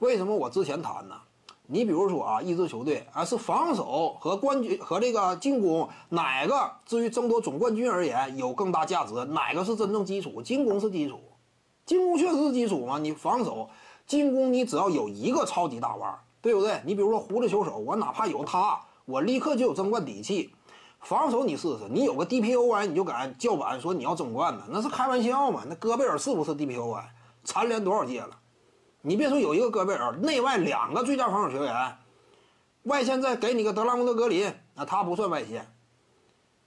为什么我之前谈呢？你比如说啊，一支球队啊是防守和冠军和这个进攻哪个，至于争夺总冠军而言有更大价值，哪个是真正基础？进攻是基础，进攻确实是基础嘛。你防守、进攻，你只要有一个超级大腕，对不对？你比如说胡子球手，我哪怕有他，我立刻就有争冠底气。防守你试试，你有个 DPOY 你就敢叫板说你要争冠呢？那是开玩笑嘛？那戈贝尔是不是 DPOY？蝉联多少届了？你别说有一个戈贝尔，内外两个最佳防守球员，外线再给你个德拉蒙德格林，那他不算外线。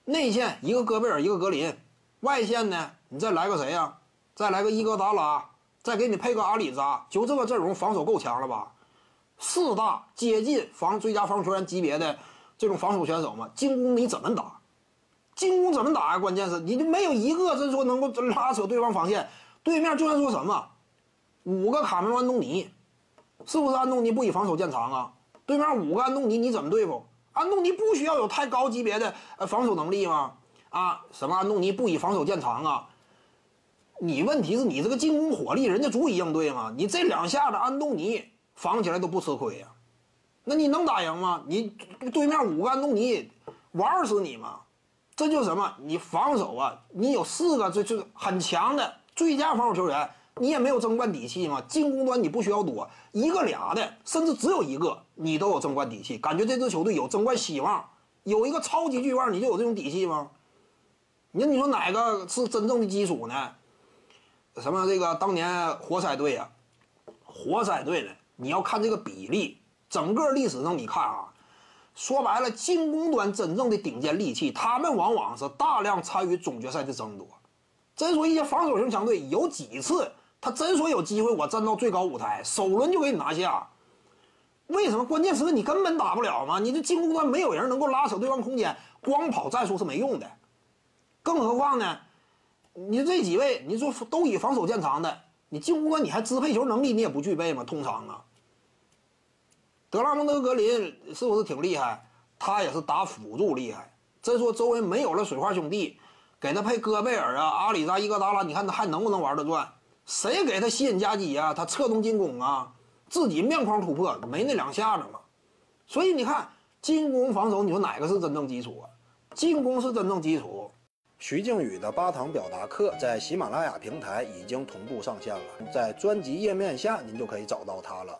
内线一个戈贝尔一个格林，外线呢你再来个谁呀？再来个伊戈达拉，再给你配个阿里扎，就这个阵容防守够强了吧？四大接近防最佳防守球员级别的。这种防守选手嘛，进攻你怎么打？进攻怎么打呀？关键是你就没有一个是说能够拉扯对方防线。对面就算说什么五个卡梅隆·安东尼，是不是安东尼不以防守见长啊？对面五个安东尼你怎么对付？安东尼不需要有太高级别的呃防守能力吗？啊，什么安东尼不以防守见长啊？你问题是你这个进攻火力，人家足以应对吗？你这两下子安东尼防起来都不吃亏呀。那你能打赢吗？你对面五个安东尼玩死你吗？这就是什么？你防守啊，你有四个这就是很强的最佳防守球员，你也没有争冠底气吗？进攻端你不需要多，一个俩的，甚至只有一个，你都有争冠底气，感觉这支球队有争冠希望。有一个超级巨腕，你就有这种底气吗？你你说哪个是真正的基础呢？什么这个当年活塞队啊，活塞队呢？你要看这个比例。整个历史上，你看啊，说白了，进攻端真正的顶尖利器，他们往往是大量参与总决赛的争夺。真说一些防守型强队，有几次他真说有机会，我站到最高舞台，首轮就给你拿下。为什么？关键时刻你根本打不了吗？你这进攻端没有人能够拉扯对方空间，光跑战术是没用的。更何况呢，你这几位，你说都以防守见长的，你进攻端你还支配球能力你也不具备吗？通常啊。德拉蒙德格林是不是挺厉害？他也是打辅助厉害。真说周围没有了水花兄弟，给他配戈贝尔啊、阿里扎、伊戈达拉，你看他还能不能玩得转？谁给他吸引夹击啊？他侧动进攻啊，自己面框突破没那两下子嘛。所以你看进攻防守，你说哪个是真正基础啊？进攻是真正基础。徐静宇的八堂表达课在喜马拉雅平台已经同步上线了，在专辑页面下您就可以找到它了。